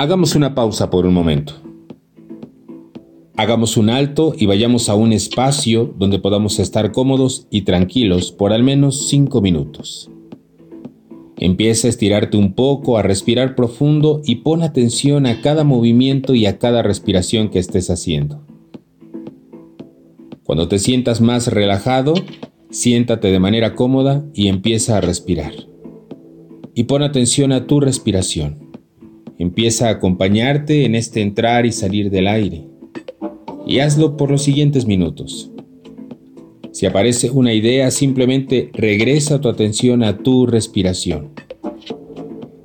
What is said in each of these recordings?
Hagamos una pausa por un momento. Hagamos un alto y vayamos a un espacio donde podamos estar cómodos y tranquilos por al menos 5 minutos. Empieza a estirarte un poco, a respirar profundo y pon atención a cada movimiento y a cada respiración que estés haciendo. Cuando te sientas más relajado, siéntate de manera cómoda y empieza a respirar. Y pon atención a tu respiración. Empieza a acompañarte en este entrar y salir del aire. Y hazlo por los siguientes minutos. Si aparece una idea, simplemente regresa tu atención a tu respiración.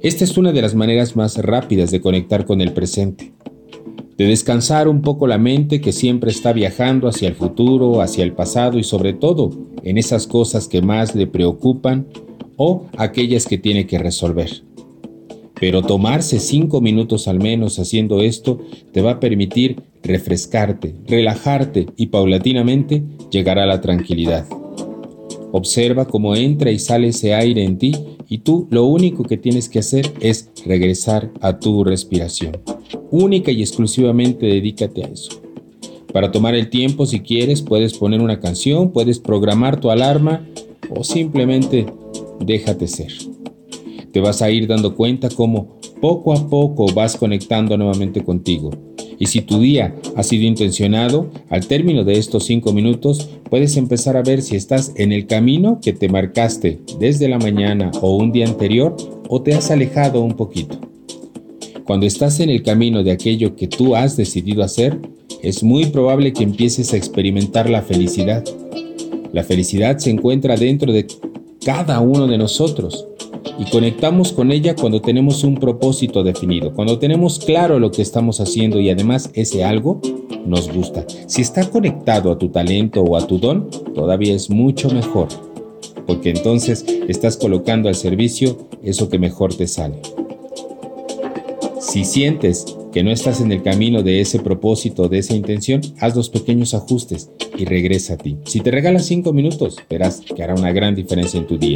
Esta es una de las maneras más rápidas de conectar con el presente, de descansar un poco la mente que siempre está viajando hacia el futuro, hacia el pasado y sobre todo en esas cosas que más le preocupan o aquellas que tiene que resolver. Pero tomarse cinco minutos al menos haciendo esto te va a permitir refrescarte, relajarte y paulatinamente llegar a la tranquilidad. Observa cómo entra y sale ese aire en ti y tú lo único que tienes que hacer es regresar a tu respiración. Única y exclusivamente dedícate a eso. Para tomar el tiempo, si quieres, puedes poner una canción, puedes programar tu alarma o simplemente déjate ser. Te vas a ir dando cuenta cómo poco a poco vas conectando nuevamente contigo y si tu día ha sido intencionado, al término de estos cinco minutos puedes empezar a ver si estás en el camino que te marcaste desde la mañana o un día anterior o te has alejado un poquito. Cuando estás en el camino de aquello que tú has decidido hacer, es muy probable que empieces a experimentar la felicidad. La felicidad se encuentra dentro de cada uno de nosotros y conectamos con ella cuando tenemos un propósito definido, cuando tenemos claro lo que estamos haciendo y además ese algo nos gusta. Si está conectado a tu talento o a tu don, todavía es mucho mejor, porque entonces estás colocando al servicio eso que mejor te sale. Si sientes que no estás en el camino de ese propósito, de esa intención, haz los pequeños ajustes y regresa a ti. Si te regalas cinco minutos, verás que hará una gran diferencia en tu día.